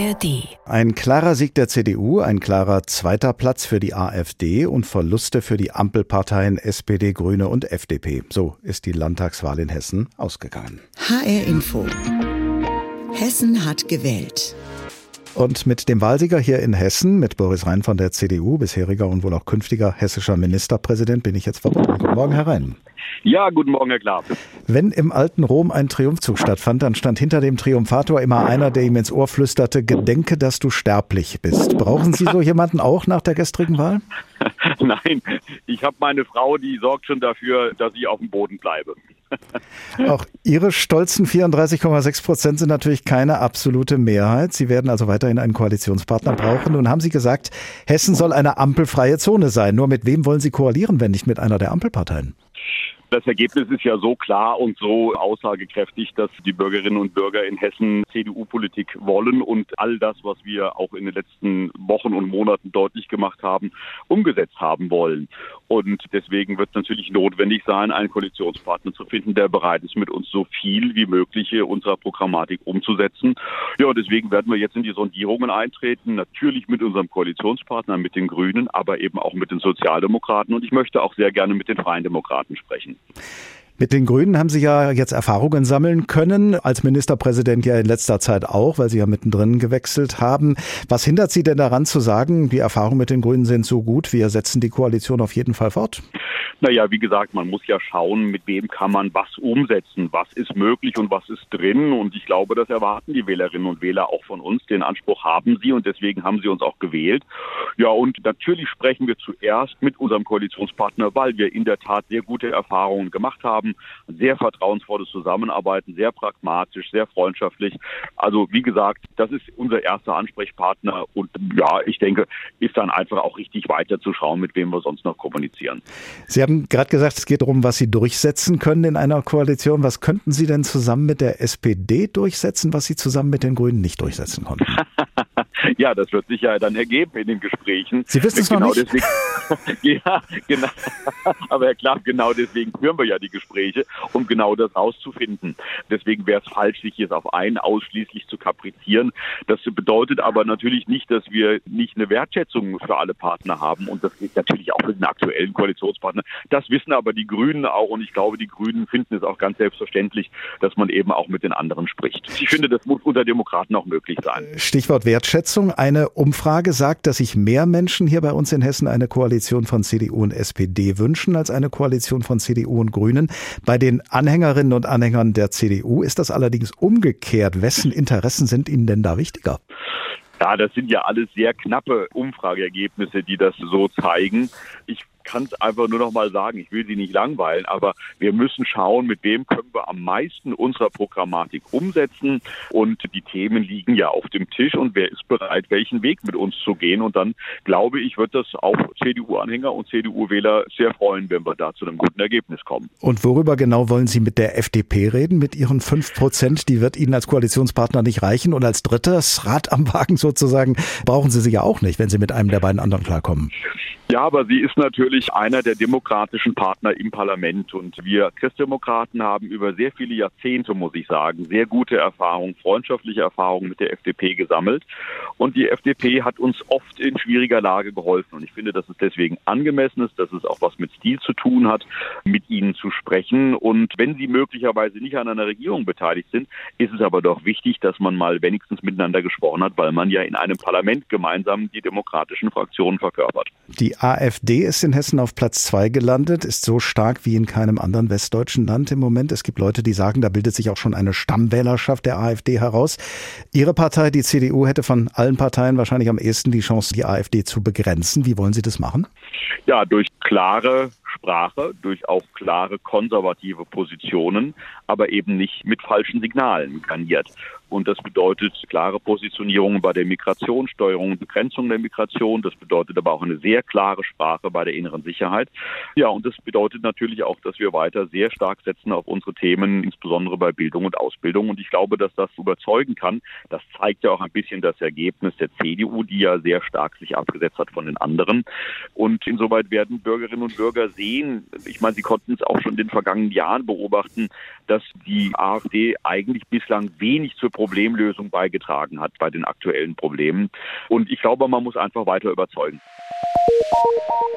ARD. Ein klarer Sieg der CDU, ein klarer zweiter Platz für die AfD und Verluste für die Ampelparteien SPD, Grüne und FDP. So ist die Landtagswahl in Hessen ausgegangen. HR Info. Hessen hat gewählt. Und mit dem Wahlsieger hier in Hessen, mit Boris Rhein von der CDU, bisheriger und wohl auch künftiger hessischer Ministerpräsident, bin ich jetzt verbunden. Guten Morgen, Herr Rhein. Ja, guten Morgen, Herr Klapp. Wenn im alten Rom ein Triumphzug stattfand, dann stand hinter dem Triumphator immer einer, der ihm ins Ohr flüsterte, gedenke, dass du sterblich bist. Brauchen Sie so jemanden auch nach der gestrigen Wahl? Nein, ich habe meine Frau, die sorgt schon dafür, dass ich auf dem Boden bleibe. Auch Ihre stolzen 34,6 Prozent sind natürlich keine absolute Mehrheit. Sie werden also weiterhin einen Koalitionspartner brauchen. Nun haben Sie gesagt, Hessen soll eine ampelfreie Zone sein. Nur mit wem wollen Sie koalieren, wenn nicht mit einer der Ampelparteien? Das Ergebnis ist ja so klar und so aussagekräftig, dass die Bürgerinnen und Bürger in Hessen CDU-Politik wollen und all das, was wir auch in den letzten Wochen und Monaten deutlich gemacht haben, umgesetzt haben wollen. Und deswegen wird es natürlich notwendig sein, einen Koalitionspartner zu finden, der bereit ist, mit uns so viel wie möglich unserer Programmatik umzusetzen. Ja, deswegen werden wir jetzt in die Sondierungen eintreten, natürlich mit unserem Koalitionspartner, mit den Grünen, aber eben auch mit den Sozialdemokraten. Und ich möchte auch sehr gerne mit den Freien Demokraten sprechen. Mit den Grünen haben Sie ja jetzt Erfahrungen sammeln können, als Ministerpräsident ja in letzter Zeit auch, weil Sie ja mittendrin gewechselt haben. Was hindert Sie denn daran zu sagen, die Erfahrungen mit den Grünen sind so gut, wir setzen die Koalition auf jeden Fall fort? Naja, wie gesagt, man muss ja schauen, mit wem kann man was umsetzen, was ist möglich und was ist drin. Und ich glaube, das erwarten die Wählerinnen und Wähler auch von uns. Den Anspruch haben sie und deswegen haben sie uns auch gewählt. Ja, und natürlich sprechen wir zuerst mit unserem Koalitionspartner, weil wir in der Tat sehr gute Erfahrungen gemacht haben. Sehr vertrauensvolles Zusammenarbeiten, sehr pragmatisch, sehr freundschaftlich. Also, wie gesagt, das ist unser erster Ansprechpartner. Und ja, ich denke, ist dann einfach auch richtig weiterzuschauen, mit wem wir sonst noch kommunizieren. Sie haben haben gerade gesagt, es geht darum, was Sie durchsetzen können in einer Koalition. Was könnten Sie denn zusammen mit der SPD durchsetzen, was Sie zusammen mit den Grünen nicht durchsetzen konnten? ja, das wird sich ja dann ergeben in den Gesprächen. Sie wissen es genau noch nicht? Deswegen, ja, genau. Aber Herr Klapp, genau deswegen führen wir ja die Gespräche, um genau das rauszufinden. Deswegen wäre es falsch, sich jetzt auf einen ausschließlich zu kaprizieren. Das bedeutet aber natürlich nicht, dass wir nicht eine Wertschätzung für alle Partner haben. Und das geht natürlich auch für den aktuellen Koalitionspartner. Das wissen aber die Grünen auch. Und ich glaube, die Grünen finden es auch ganz selbstverständlich, dass man eben auch mit den anderen spricht. Ich finde, das muss unter Demokraten auch möglich sein. Stichwort Wertschätzung. Eine Umfrage sagt, dass sich mehr Menschen hier bei uns in Hessen eine Koalition von CDU und SPD wünschen als eine Koalition von CDU und Grünen. Bei den Anhängerinnen und Anhängern der CDU ist das allerdings umgekehrt. Wessen Interessen sind Ihnen denn da wichtiger? Ja, das sind ja alles sehr knappe Umfrageergebnisse, die das so zeigen. Ich kann es einfach nur noch mal sagen, ich will Sie nicht langweilen, aber wir müssen schauen, mit wem können wir am meisten unserer Programmatik umsetzen. Und die Themen liegen ja auf dem Tisch und wer ist bereit, welchen Weg mit uns zu gehen. Und dann glaube ich, wird das auch CDU-Anhänger und CDU-Wähler sehr freuen, wenn wir da zu einem guten Ergebnis kommen. Und worüber genau wollen Sie mit der FDP reden? Mit Ihren fünf Prozent, die wird Ihnen als Koalitionspartner nicht reichen. Und als drittes Rad am Wagen sozusagen brauchen Sie sie ja auch nicht, wenn Sie mit einem der beiden anderen klarkommen. Ja, aber sie ist natürlich einer der demokratischen Partner im Parlament. Und wir Christdemokraten haben über sehr viele Jahrzehnte, muss ich sagen, sehr gute Erfahrungen, freundschaftliche Erfahrungen mit der FDP gesammelt. Und die FDP hat uns oft in schwieriger Lage geholfen. Und ich finde, dass es deswegen angemessen ist, dass es auch was mit Stil zu tun hat, mit ihnen zu sprechen. Und wenn sie möglicherweise nicht an einer Regierung beteiligt sind, ist es aber doch wichtig, dass man mal wenigstens miteinander gesprochen hat, weil man ja in einem Parlament gemeinsam die demokratischen Fraktionen verkörpert. Die AfD ist in Hessen auf Platz zwei gelandet, ist so stark wie in keinem anderen westdeutschen Land im Moment. Es gibt Leute, die sagen, da bildet sich auch schon eine Stammwählerschaft der AfD heraus. Ihre Partei, die CDU, hätte von allen Parteien wahrscheinlich am ehesten die Chance, die AfD zu begrenzen. Wie wollen Sie das machen? Ja, durch klare Sprache, durch auch klare konservative Positionen, aber eben nicht mit falschen Signalen garniert. Und das bedeutet klare Positionierung bei der Migrationssteuerung und Begrenzung der Migration. Das bedeutet aber auch eine sehr klare Sprache bei der inneren Sicherheit. Ja, und das bedeutet natürlich auch, dass wir weiter sehr stark setzen auf unsere Themen, insbesondere bei Bildung und Ausbildung. Und ich glaube, dass das überzeugen kann. Das zeigt ja auch ein bisschen das Ergebnis der CDU, die ja sehr stark sich abgesetzt hat von den anderen. Und insoweit werden Bürgerinnen und Bürger sehen, ich meine, Sie konnten es auch schon in den vergangenen Jahren beobachten, dass die AfD eigentlich bislang wenig zur Problemlösung beigetragen hat bei den aktuellen Problemen. Und ich glaube, man muss einfach weiter überzeugen.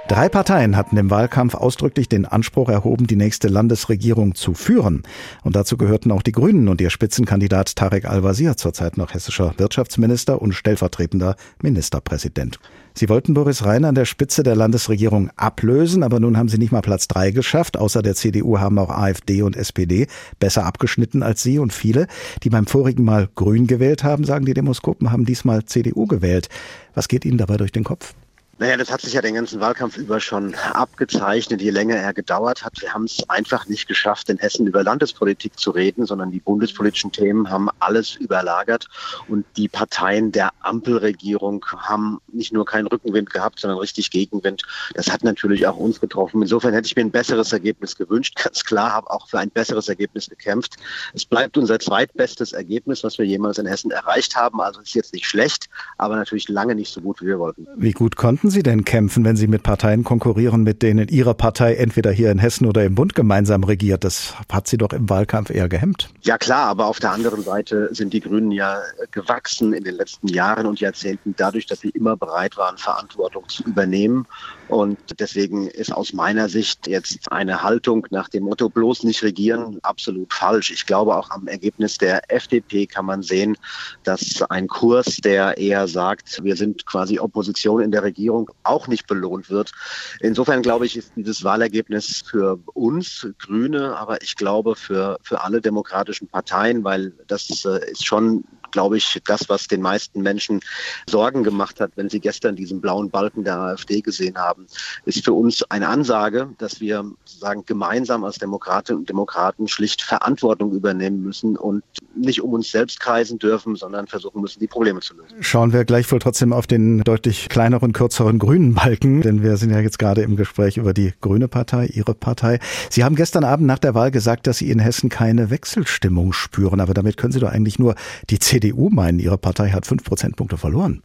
Drei Parteien hatten im Wahlkampf ausdrücklich den Anspruch erhoben, die nächste Landesregierung zu führen. Und dazu gehörten auch die Grünen und ihr Spitzenkandidat Tarek Al-Wazir, zurzeit noch hessischer Wirtschaftsminister und stellvertretender Ministerpräsident. Sie wollten Boris Rhein an der Spitze der Landesregierung ablösen, aber nun haben sie nicht mal Platz drei geschafft. Außer der CDU haben auch AfD und SPD besser abgeschnitten als sie und viele, die beim vorigen Mal Grün gewählt haben, sagen die Demoskopen, haben diesmal CDU gewählt. Was geht Ihnen dabei durch den Kopf? Naja, das hat sich ja den ganzen Wahlkampf über schon abgezeichnet, je länger er gedauert hat. Wir haben es einfach nicht geschafft, in Hessen über Landespolitik zu reden, sondern die bundespolitischen Themen haben alles überlagert. Und die Parteien der Ampelregierung haben nicht nur keinen Rückenwind gehabt, sondern richtig Gegenwind. Das hat natürlich auch uns getroffen. Insofern hätte ich mir ein besseres Ergebnis gewünscht. Ganz klar, habe auch für ein besseres Ergebnis gekämpft. Es bleibt unser zweitbestes Ergebnis, was wir jemals in Hessen erreicht haben. Also ist jetzt nicht schlecht, aber natürlich lange nicht so gut, wie wir wollten. Wie gut konnten konnten Sie denn kämpfen, wenn Sie mit Parteien konkurrieren, mit denen Ihre Partei entweder hier in Hessen oder im Bund gemeinsam regiert? Das hat Sie doch im Wahlkampf eher gehemmt. Ja klar, aber auf der anderen Seite sind die Grünen ja gewachsen in den letzten Jahren und Jahrzehnten dadurch, dass sie immer bereit waren, Verantwortung zu übernehmen. Und deswegen ist aus meiner Sicht jetzt eine Haltung nach dem Motto bloß nicht regieren absolut falsch. Ich glaube auch am Ergebnis der FDP kann man sehen, dass ein Kurs, der eher sagt, wir sind quasi Opposition in der Regierung, auch nicht belohnt wird. Insofern glaube ich, ist dieses Wahlergebnis für uns Grüne, aber ich glaube für, für alle demokratischen Parteien, weil das äh, ist schon glaube ich, das, was den meisten Menschen Sorgen gemacht hat, wenn sie gestern diesen blauen Balken der AfD gesehen haben, ist für uns eine Ansage, dass wir sagen, gemeinsam als Demokratinnen und Demokraten schlicht Verantwortung übernehmen müssen und nicht um uns selbst kreisen dürfen, sondern versuchen müssen, die Probleme zu lösen. Schauen wir gleichwohl trotzdem auf den deutlich kleineren, kürzeren grünen Balken, denn wir sind ja jetzt gerade im Gespräch über die Grüne Partei, Ihre Partei. Sie haben gestern Abend nach der Wahl gesagt, dass Sie in Hessen keine Wechselstimmung spüren, aber damit können Sie doch eigentlich nur die CDU meinen, ihre Partei hat fünf Prozentpunkte verloren.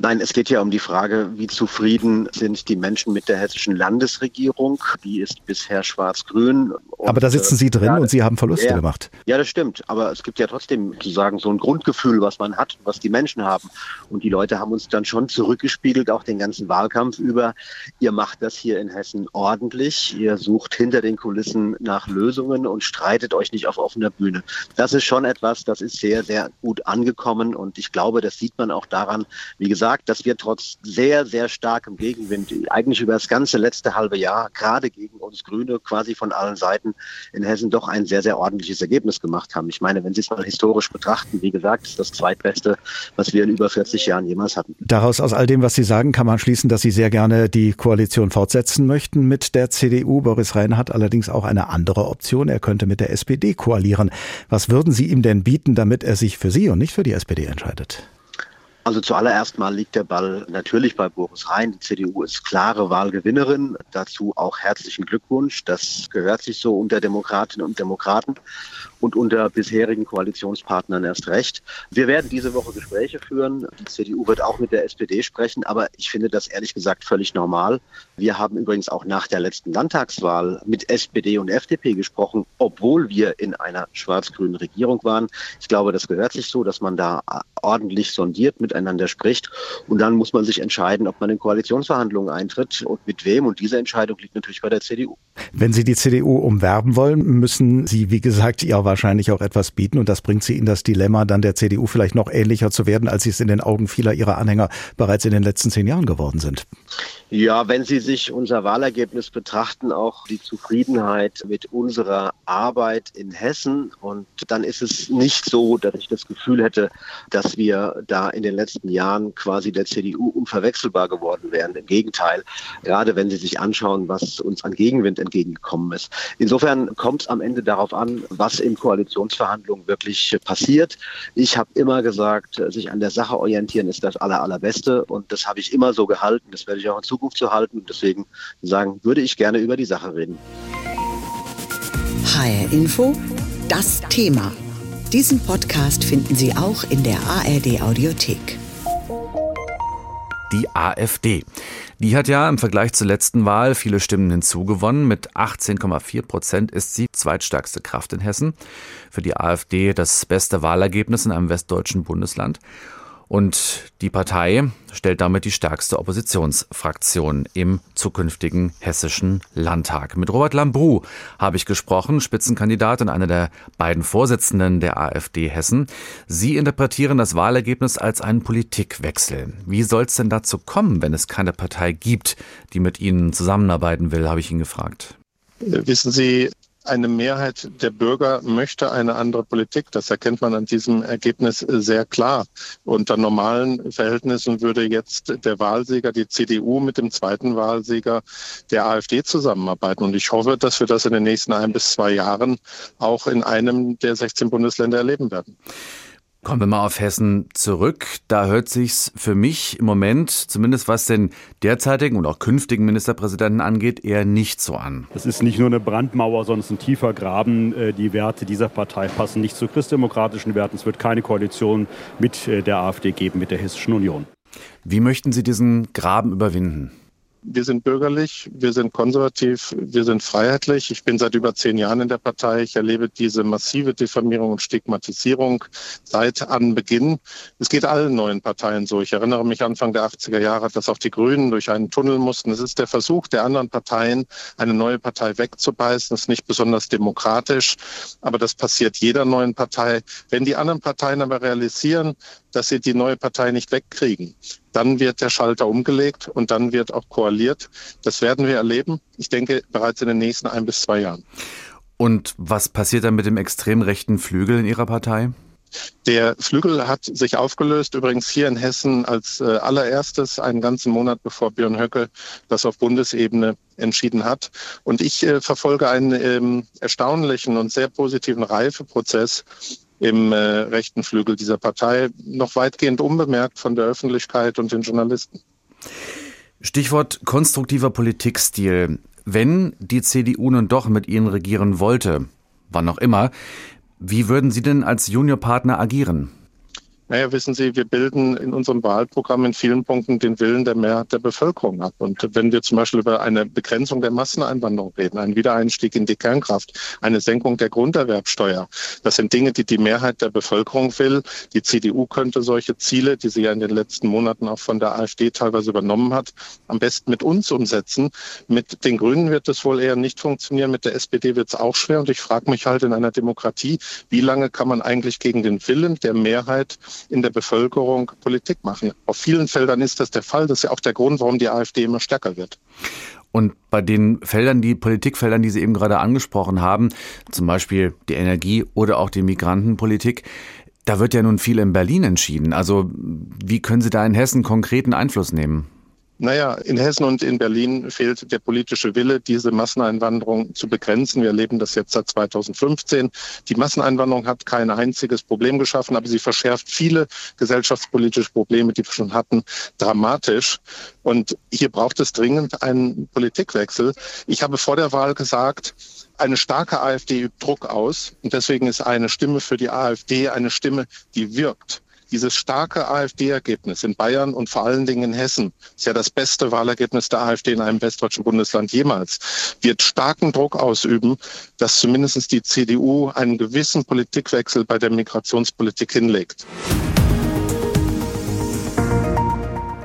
Nein, es geht ja um die Frage, wie zufrieden sind die Menschen mit der hessischen Landesregierung. Die ist bisher schwarz-grün. Aber da sitzen Sie drin ja, und Sie haben Verluste ja, gemacht. Ja, das stimmt. Aber es gibt ja trotzdem sozusagen so ein Grundgefühl, was man hat, was die Menschen haben. Und die Leute haben uns dann schon zurückgespiegelt, auch den ganzen Wahlkampf über. Ihr macht das hier in Hessen ordentlich. Ihr sucht hinter den Kulissen nach Lösungen und streitet euch nicht auf offener Bühne. Das ist schon etwas, das ist sehr, sehr gut angekommen. Und ich glaube, das sieht man auch daran, wie gesagt, gesagt, dass wir trotz sehr, sehr starkem Gegenwind, eigentlich über das ganze letzte halbe Jahr, gerade gegen uns Grüne, quasi von allen Seiten in Hessen doch ein sehr, sehr ordentliches Ergebnis gemacht haben. Ich meine, wenn Sie es mal historisch betrachten, wie gesagt, ist das zweitbeste, was wir in über 40 Jahren jemals hatten. Daraus aus all dem, was Sie sagen, kann man schließen, dass Sie sehr gerne die Koalition fortsetzen möchten mit der CDU. Boris Rhein hat allerdings auch eine andere Option. Er könnte mit der SPD koalieren. Was würden Sie ihm denn bieten, damit er sich für Sie und nicht für die SPD entscheidet? Also zuallererst mal liegt der Ball natürlich bei Boris Rhein. Die CDU ist klare Wahlgewinnerin. Dazu auch herzlichen Glückwunsch. Das gehört sich so unter Demokratinnen und Demokraten und unter bisherigen Koalitionspartnern erst recht. Wir werden diese Woche Gespräche führen. Die CDU wird auch mit der SPD sprechen, aber ich finde das ehrlich gesagt völlig normal. Wir haben übrigens auch nach der letzten Landtagswahl mit SPD und FDP gesprochen, obwohl wir in einer schwarz-grünen Regierung waren. Ich glaube, das gehört sich so, dass man da ordentlich sondiert, miteinander spricht und dann muss man sich entscheiden, ob man in Koalitionsverhandlungen eintritt und mit wem. Und diese Entscheidung liegt natürlich bei der CDU. Wenn Sie die CDU umwerben wollen, müssen Sie, wie gesagt, Ihr wahrscheinlich auch etwas bieten und das bringt sie in das Dilemma, dann der CDU vielleicht noch ähnlicher zu werden, als sie es in den Augen vieler ihrer Anhänger bereits in den letzten zehn Jahren geworden sind. Ja, wenn Sie sich unser Wahlergebnis betrachten, auch die Zufriedenheit mit unserer Arbeit in Hessen. Und dann ist es nicht so, dass ich das Gefühl hätte, dass wir da in den letzten Jahren quasi der CDU unverwechselbar geworden wären. Im Gegenteil, gerade wenn Sie sich anschauen, was uns an Gegenwind entgegengekommen ist. Insofern kommt es am Ende darauf an, was in Koalitionsverhandlungen wirklich passiert. Ich habe immer gesagt, sich an der Sache orientieren ist das Aller, Allerbeste. Und das habe ich immer so gehalten. Das werde ich auch in Zukunft zu halten. Deswegen sagen, würde ich gerne über die Sache reden. HR Info, das Thema. Diesen Podcast finden Sie auch in der ARD Audiothek. Die AfD. Die hat ja im Vergleich zur letzten Wahl viele Stimmen hinzugewonnen. Mit 18,4 Prozent ist sie zweitstärkste Kraft in Hessen. Für die AfD das beste Wahlergebnis in einem westdeutschen Bundesland. Und die Partei stellt damit die stärkste Oppositionsfraktion im zukünftigen hessischen Landtag. Mit Robert Lambrou habe ich gesprochen, Spitzenkandidat und einer der beiden Vorsitzenden der AfD Hessen. Sie interpretieren das Wahlergebnis als einen Politikwechsel. Wie soll es denn dazu kommen, wenn es keine Partei gibt, die mit Ihnen zusammenarbeiten will, habe ich ihn gefragt. Wissen Sie, eine Mehrheit der Bürger möchte eine andere Politik. Das erkennt man an diesem Ergebnis sehr klar. Unter normalen Verhältnissen würde jetzt der Wahlsieger, die CDU, mit dem zweiten Wahlsieger der AfD zusammenarbeiten. Und ich hoffe, dass wir das in den nächsten ein bis zwei Jahren auch in einem der 16 Bundesländer erleben werden. Kommen wir mal auf Hessen zurück. Da hört sich's für mich im Moment, zumindest was den derzeitigen und auch künftigen Ministerpräsidenten angeht, eher nicht so an. Es ist nicht nur eine Brandmauer, sondern es ist ein tiefer Graben. Äh, die Werte dieser Partei passen nicht zu christdemokratischen Werten. Es wird keine Koalition mit äh, der AfD geben, mit der Hessischen Union. Wie möchten Sie diesen Graben überwinden? Wir sind bürgerlich, wir sind konservativ, wir sind freiheitlich. Ich bin seit über zehn Jahren in der Partei. Ich erlebe diese massive Diffamierung und Stigmatisierung seit Anbeginn. Es geht allen neuen Parteien so. Ich erinnere mich Anfang der 80er Jahre, dass auch die Grünen durch einen Tunnel mussten. Es ist der Versuch der anderen Parteien, eine neue Partei wegzubeißen. Das ist nicht besonders demokratisch, aber das passiert jeder neuen Partei. Wenn die anderen Parteien aber realisieren, dass sie die neue Partei nicht wegkriegen. Dann wird der Schalter umgelegt und dann wird auch koaliert. Das werden wir erleben. Ich denke bereits in den nächsten ein bis zwei Jahren. Und was passiert dann mit dem extrem rechten Flügel in Ihrer Partei? Der Flügel hat sich aufgelöst, übrigens hier in Hessen als äh, allererstes einen ganzen Monat bevor Björn Höcke das auf Bundesebene entschieden hat. Und ich äh, verfolge einen ähm, erstaunlichen und sehr positiven Reifeprozess im äh, rechten Flügel dieser Partei noch weitgehend unbemerkt von der Öffentlichkeit und den Journalisten. Stichwort konstruktiver Politikstil. Wenn die CDU nun doch mit Ihnen regieren wollte, wann auch immer, wie würden Sie denn als Juniorpartner agieren? Naja, wissen Sie, wir bilden in unserem Wahlprogramm in vielen Punkten den Willen der Mehrheit der Bevölkerung ab. Und wenn wir zum Beispiel über eine Begrenzung der Masseneinwanderung reden, einen Wiedereinstieg in die Kernkraft, eine Senkung der Grunderwerbsteuer, das sind Dinge, die die Mehrheit der Bevölkerung will. Die CDU könnte solche Ziele, die sie ja in den letzten Monaten auch von der AfD teilweise übernommen hat, am besten mit uns umsetzen. Mit den Grünen wird es wohl eher nicht funktionieren, mit der SPD wird es auch schwer. Und ich frage mich halt in einer Demokratie, wie lange kann man eigentlich gegen den Willen der Mehrheit in der Bevölkerung Politik machen. Auf vielen Feldern ist das der Fall. Das ist ja auch der Grund, warum die AfD immer stärker wird. Und bei den Feldern, die Politikfeldern, die Sie eben gerade angesprochen haben, zum Beispiel die Energie oder auch die Migrantenpolitik, da wird ja nun viel in Berlin entschieden. Also wie können Sie da in Hessen konkreten Einfluss nehmen? Naja, in Hessen und in Berlin fehlt der politische Wille, diese Masseneinwanderung zu begrenzen. Wir erleben das jetzt seit 2015. Die Masseneinwanderung hat kein einziges Problem geschaffen, aber sie verschärft viele gesellschaftspolitische Probleme, die wir schon hatten, dramatisch. Und hier braucht es dringend einen Politikwechsel. Ich habe vor der Wahl gesagt, eine starke AfD übt Druck aus. Und deswegen ist eine Stimme für die AfD eine Stimme, die wirkt. Dieses starke AfD-Ergebnis in Bayern und vor allen Dingen in Hessen ist ja das beste Wahlergebnis der AfD in einem westdeutschen Bundesland jemals, wird starken Druck ausüben, dass zumindest die CDU einen gewissen Politikwechsel bei der Migrationspolitik hinlegt.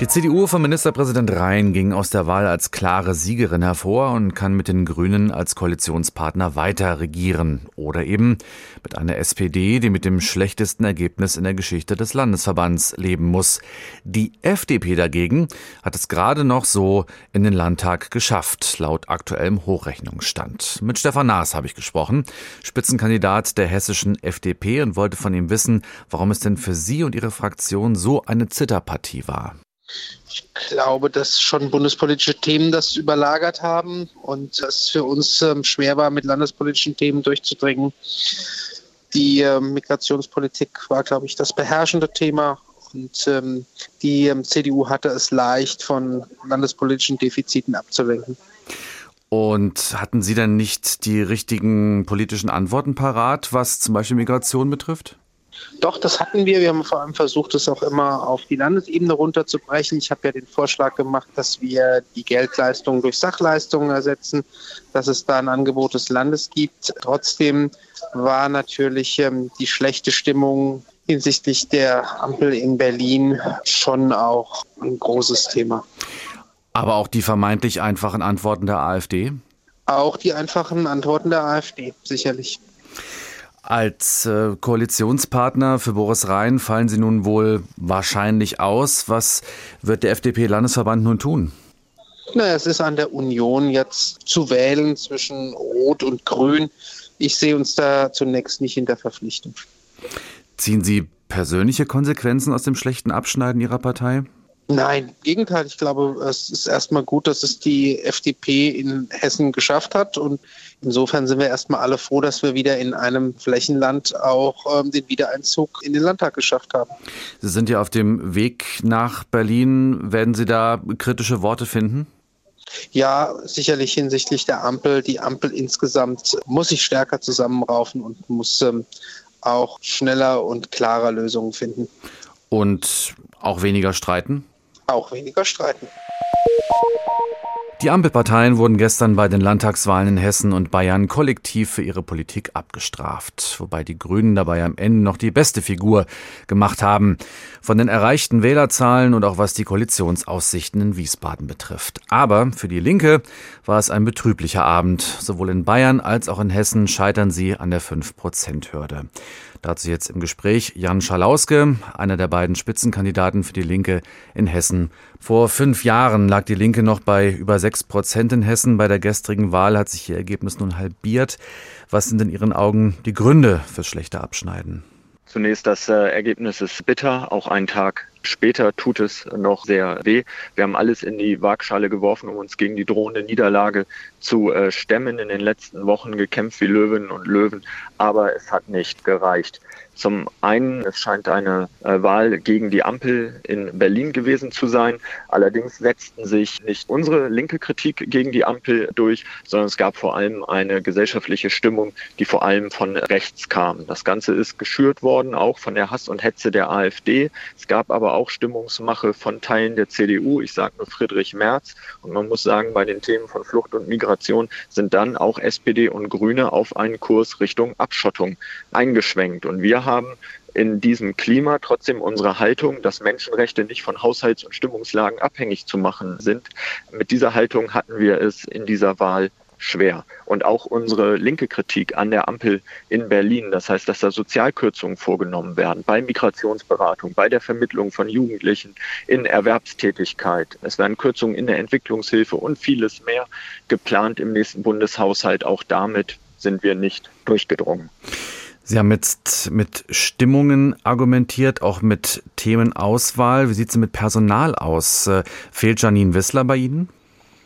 Die CDU von Ministerpräsident Rhein ging aus der Wahl als klare Siegerin hervor und kann mit den Grünen als Koalitionspartner weiter regieren. Oder eben mit einer SPD, die mit dem schlechtesten Ergebnis in der Geschichte des Landesverbands leben muss. Die FDP dagegen hat es gerade noch so in den Landtag geschafft, laut aktuellem Hochrechnungsstand. Mit Stefan Naas habe ich gesprochen, Spitzenkandidat der hessischen FDP und wollte von ihm wissen, warum es denn für Sie und Ihre Fraktion so eine Zitterpartie war. Ich glaube, dass schon bundespolitische Themen das überlagert haben und es für uns ähm, schwer war, mit landespolitischen Themen durchzudringen. Die ähm, Migrationspolitik war, glaube ich, das beherrschende Thema und ähm, die ähm, CDU hatte es leicht, von landespolitischen Defiziten abzulenken. Und hatten Sie denn nicht die richtigen politischen Antworten parat, was zum Beispiel Migration betrifft? Doch, das hatten wir. Wir haben vor allem versucht, es auch immer auf die Landesebene runterzubrechen. Ich habe ja den Vorschlag gemacht, dass wir die Geldleistungen durch Sachleistungen ersetzen, dass es da ein Angebot des Landes gibt. Trotzdem war natürlich ähm, die schlechte Stimmung hinsichtlich der Ampel in Berlin schon auch ein großes Thema. Aber auch die vermeintlich einfachen Antworten der AfD? Auch die einfachen Antworten der AfD, sicherlich. Als äh, Koalitionspartner für Boris Rhein fallen Sie nun wohl wahrscheinlich aus. Was wird der FDP-Landesverband nun tun? Na, es ist an der Union jetzt zu wählen zwischen Rot und Grün. Ich sehe uns da zunächst nicht in der Verpflichtung. Ziehen Sie persönliche Konsequenzen aus dem schlechten Abschneiden Ihrer Partei? Nein, im Gegenteil. Ich glaube, es ist erstmal gut, dass es die FDP in Hessen geschafft hat. Und insofern sind wir erstmal alle froh, dass wir wieder in einem Flächenland auch ähm, den Wiedereinzug in den Landtag geschafft haben. Sie sind ja auf dem Weg nach Berlin. Werden Sie da kritische Worte finden? Ja, sicherlich hinsichtlich der Ampel. Die Ampel insgesamt muss sich stärker zusammenraufen und muss ähm, auch schneller und klarer Lösungen finden. Und auch weniger streiten? Auch weniger streiten. Die Ampelparteien wurden gestern bei den Landtagswahlen in Hessen und Bayern kollektiv für ihre Politik abgestraft, wobei die Grünen dabei am Ende noch die beste Figur gemacht haben, von den erreichten Wählerzahlen und auch was die Koalitionsaussichten in Wiesbaden betrifft. Aber für die Linke war es ein betrüblicher Abend. Sowohl in Bayern als auch in Hessen scheitern sie an der 5-Prozent-Hürde. Dazu jetzt im Gespräch Jan Schalauske, einer der beiden Spitzenkandidaten für die Linke in Hessen. Vor fünf Jahren lag die Linke noch bei über sechs Prozent in Hessen. Bei der gestrigen Wahl hat sich ihr Ergebnis nun halbiert. Was sind in Ihren Augen die Gründe fürs schlechte Abschneiden? Zunächst das äh, Ergebnis ist bitter, auch einen Tag später tut es noch sehr weh. Wir haben alles in die Waagschale geworfen, um uns gegen die drohende Niederlage zu äh, stemmen. In den letzten Wochen gekämpft wie Löwen und Löwen, aber es hat nicht gereicht. Zum einen, es scheint eine äh, Wahl gegen die Ampel in Berlin gewesen zu sein. Allerdings setzten sich nicht unsere linke Kritik gegen die Ampel durch, sondern es gab vor allem eine gesellschaftliche Stimmung, die vor allem von rechts kam. Das Ganze ist geschürt worden, auch von der Hass und Hetze der AfD. Es gab aber auch Stimmungsmache von Teilen der CDU. Ich sage nur Friedrich Merz. Und man muss sagen, bei den Themen von Flucht und Migration sind dann auch SPD und Grüne auf einen Kurs Richtung Abschottung eingeschwenkt. Und wir haben in diesem Klima trotzdem unsere Haltung, dass Menschenrechte nicht von Haushalts- und Stimmungslagen abhängig zu machen sind. Mit dieser Haltung hatten wir es in dieser Wahl schwer. Und auch unsere linke Kritik an der Ampel in Berlin, das heißt, dass da Sozialkürzungen vorgenommen werden bei Migrationsberatung, bei der Vermittlung von Jugendlichen in Erwerbstätigkeit. Es werden Kürzungen in der Entwicklungshilfe und vieles mehr geplant im nächsten Bundeshaushalt. Auch damit sind wir nicht durchgedrungen. Sie haben jetzt mit Stimmungen argumentiert, auch mit Themenauswahl. Wie sieht es mit Personal aus? Äh, fehlt Janine Wissler bei Ihnen?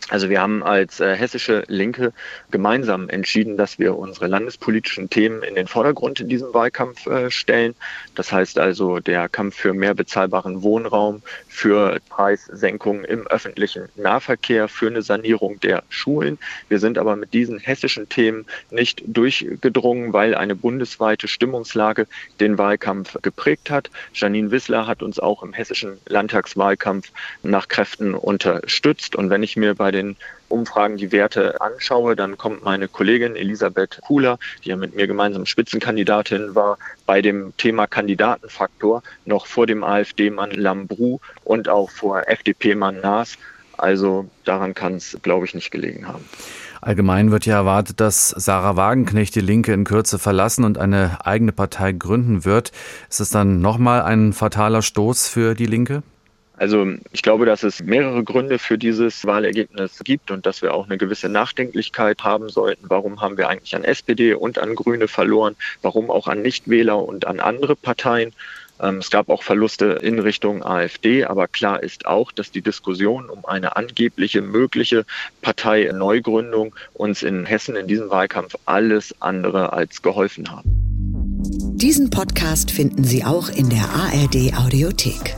Also wir haben als äh, hessische Linke gemeinsam entschieden, dass wir unsere landespolitischen Themen in den Vordergrund in diesem Wahlkampf äh, stellen. Das heißt also der Kampf für mehr bezahlbaren Wohnraum, für Preissenkungen im öffentlichen Nahverkehr, für eine Sanierung der Schulen. Wir sind aber mit diesen hessischen Themen nicht durchgedrungen, weil eine bundesweite Stimmungslage den Wahlkampf geprägt hat. Janine Wissler hat uns auch im hessischen Landtagswahlkampf nach Kräften unterstützt. Und wenn ich mir bei den Umfragen die Werte anschaue, dann kommt meine Kollegin Elisabeth Kuhler, die ja mit mir gemeinsam Spitzenkandidatin war, bei dem Thema Kandidatenfaktor noch vor dem AfD-Mann Lambrou und auch vor FDP-Mann Naas. Also daran kann es, glaube ich, nicht gelegen haben. Allgemein wird ja erwartet, dass Sarah Wagenknecht die Linke in Kürze verlassen und eine eigene Partei gründen wird. Ist es dann nochmal ein fataler Stoß für die Linke? Also ich glaube, dass es mehrere Gründe für dieses Wahlergebnis gibt und dass wir auch eine gewisse Nachdenklichkeit haben sollten. Warum haben wir eigentlich an SPD und an Grüne verloren? Warum auch an Nichtwähler und an andere Parteien? Ähm, es gab auch Verluste in Richtung AfD, aber klar ist auch, dass die Diskussion um eine angebliche mögliche Parteineugründung uns in Hessen in diesem Wahlkampf alles andere als geholfen haben. Diesen Podcast finden Sie auch in der ARD Audiothek.